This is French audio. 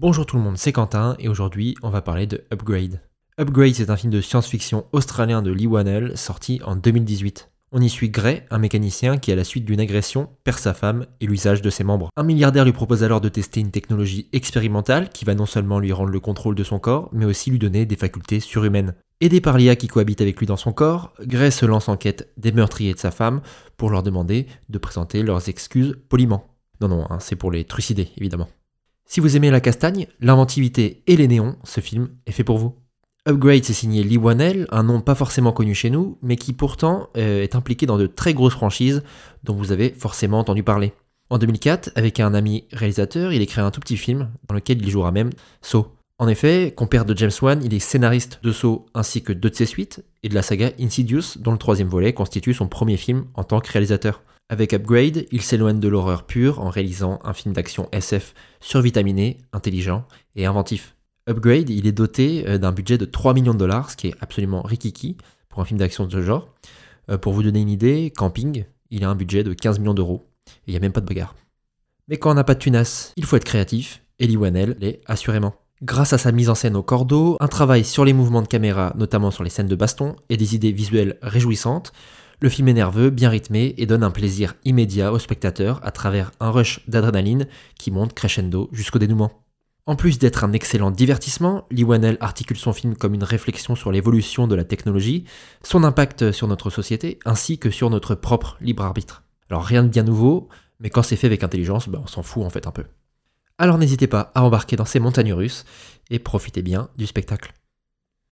Bonjour tout le monde, c'est Quentin et aujourd'hui on va parler de Upgrade. Upgrade c'est un film de science-fiction australien de Lee Whannell sorti en 2018. On y suit Gray, un mécanicien qui à la suite d'une agression perd sa femme et l'usage de ses membres. Un milliardaire lui propose alors de tester une technologie expérimentale qui va non seulement lui rendre le contrôle de son corps mais aussi lui donner des facultés surhumaines. Aidé par l'IA qui cohabite avec lui dans son corps, Gray se lance en quête des meurtriers de sa femme pour leur demander de présenter leurs excuses poliment. Non, non, hein, c'est pour les trucider, évidemment. Si vous aimez la castagne, l'inventivité et les néons, ce film est fait pour vous. Upgrade, c'est signé Lee Wanell, un nom pas forcément connu chez nous, mais qui pourtant euh, est impliqué dans de très grosses franchises dont vous avez forcément entendu parler. En 2004, avec un ami réalisateur, il écrit un tout petit film dans lequel il jouera même Saw. En effet, compère de James Wan, il est scénariste de Saw ainsi que deux de ses suites et de la saga Insidious, dont le troisième volet constitue son premier film en tant que réalisateur. Avec Upgrade, il s'éloigne de l'horreur pure en réalisant un film d'action SF survitaminé, intelligent et inventif. Upgrade, il est doté euh, d'un budget de 3 millions de dollars, ce qui est absolument rikiki pour un film d'action de ce genre. Euh, pour vous donner une idée, Camping, il a un budget de 15 millions d'euros il n'y a même pas de bagarre. Mais quand on n'a pas de tunas, il faut être créatif, et Lee Wanell l'est assurément. Grâce à sa mise en scène au cordeau, un travail sur les mouvements de caméra, notamment sur les scènes de baston, et des idées visuelles réjouissantes, le film est nerveux, bien rythmé et donne un plaisir immédiat au spectateur à travers un rush d'adrénaline qui monte crescendo jusqu'au dénouement. En plus d'être un excellent divertissement, Lee Whannell articule son film comme une réflexion sur l'évolution de la technologie, son impact sur notre société, ainsi que sur notre propre libre arbitre. Alors rien de bien nouveau, mais quand c'est fait avec intelligence, ben, on s'en fout en fait un peu. Alors n'hésitez pas à embarquer dans ces montagnes russes et profitez bien du spectacle.